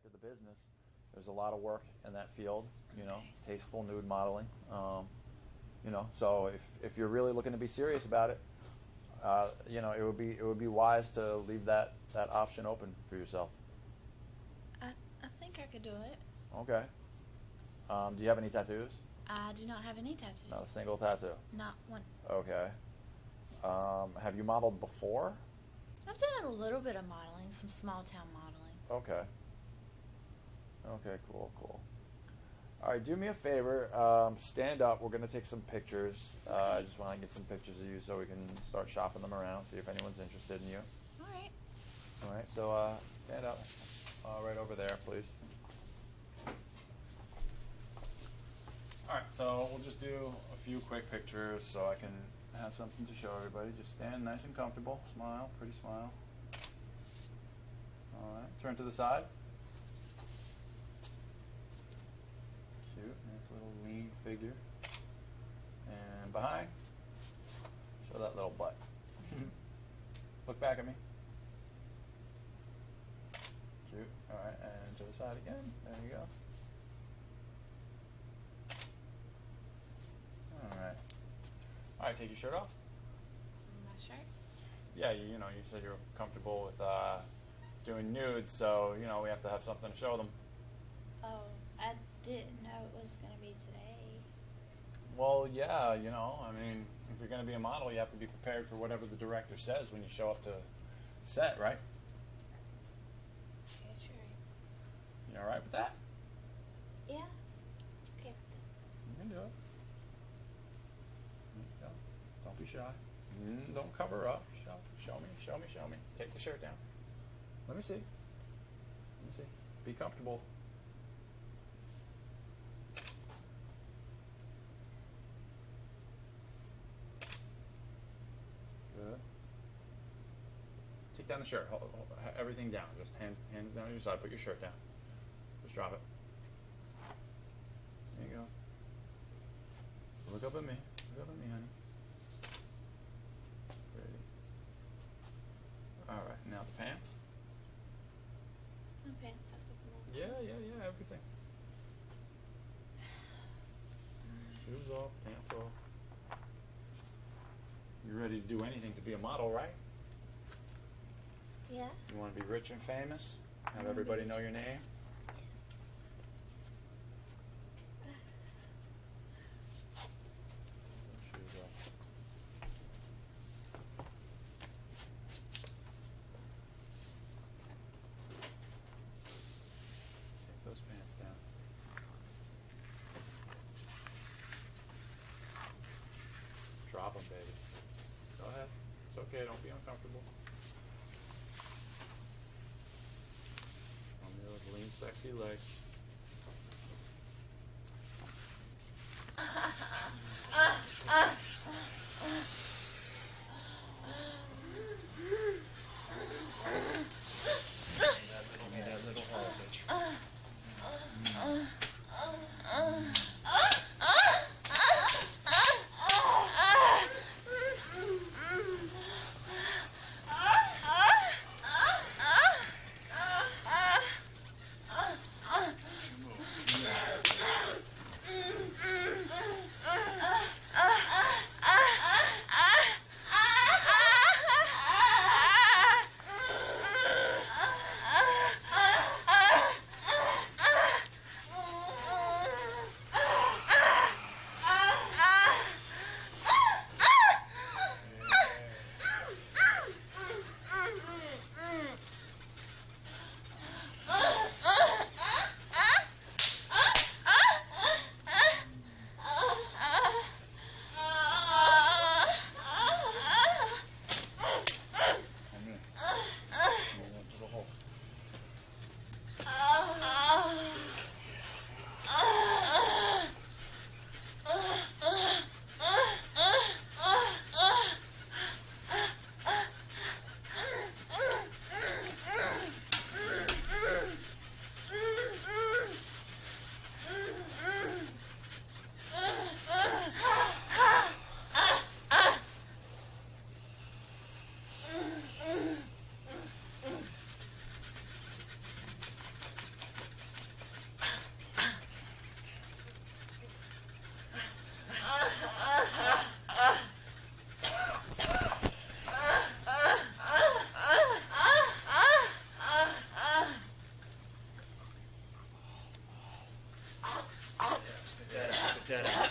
aspect of the business. There's a lot of work in that field, you know, tasteful nude modeling. Um, you know, so if, if you're really looking to be serious about it, uh, you know, it would be it would be wise to leave that, that option open for yourself. I, I think I could do it. Okay. Um, do you have any tattoos? I do not have any tattoos. Not a single tattoo. Not one. Okay. Um, have you modeled before? I've done a little bit of modeling, some small town modeling. Okay. Okay, cool, cool. All right, do me a favor. Um, stand up. We're going to take some pictures. Uh, I just want to get some pictures of you so we can start shopping them around, see if anyone's interested in you. All right. All right, so uh, stand up. Uh, right over there, please. All right, so we'll just do a few quick pictures so I can have something to show everybody. Just stand nice and comfortable. Smile, pretty smile. All right, turn to the side. Cute, nice little lean figure. And behind, show that little butt. Look back at me. Cute. All right, and to the side again. There you go. All right. All right, take your shirt off. My shirt. Yeah, you, you know, you said you're comfortable with uh, doing nudes, so you know we have to have something to show them. Oh, I didn't know it was going to be today. Well, yeah, you know, I mean, if you're going to be a model, you have to be prepared for whatever the director says when you show up to set, right? Okay, sure. You all right with that? Yeah. Okay. You can do it. There you go. Don't be shy. Mm, don't cover up. Show, show me, show me, show me. Take the shirt down. Let me see. Let me see. Be comfortable. Take down the shirt. Hold, hold, everything down. Just hands, hands down on your side. Put your shirt down. Just drop it. There you go. Look up at me. Look up at me, honey. Pretty. All right, now the pants. My pants have to come Yeah, yeah, yeah, everything. Shoes off, pants off. You're ready to do anything to be a model, right? Yeah. You want to be rich and famous? Have everybody know your name? Take those pants down. Drop them, baby. Go ahead. It's okay. Don't be uncomfortable. Those lean, sexy legs. that out.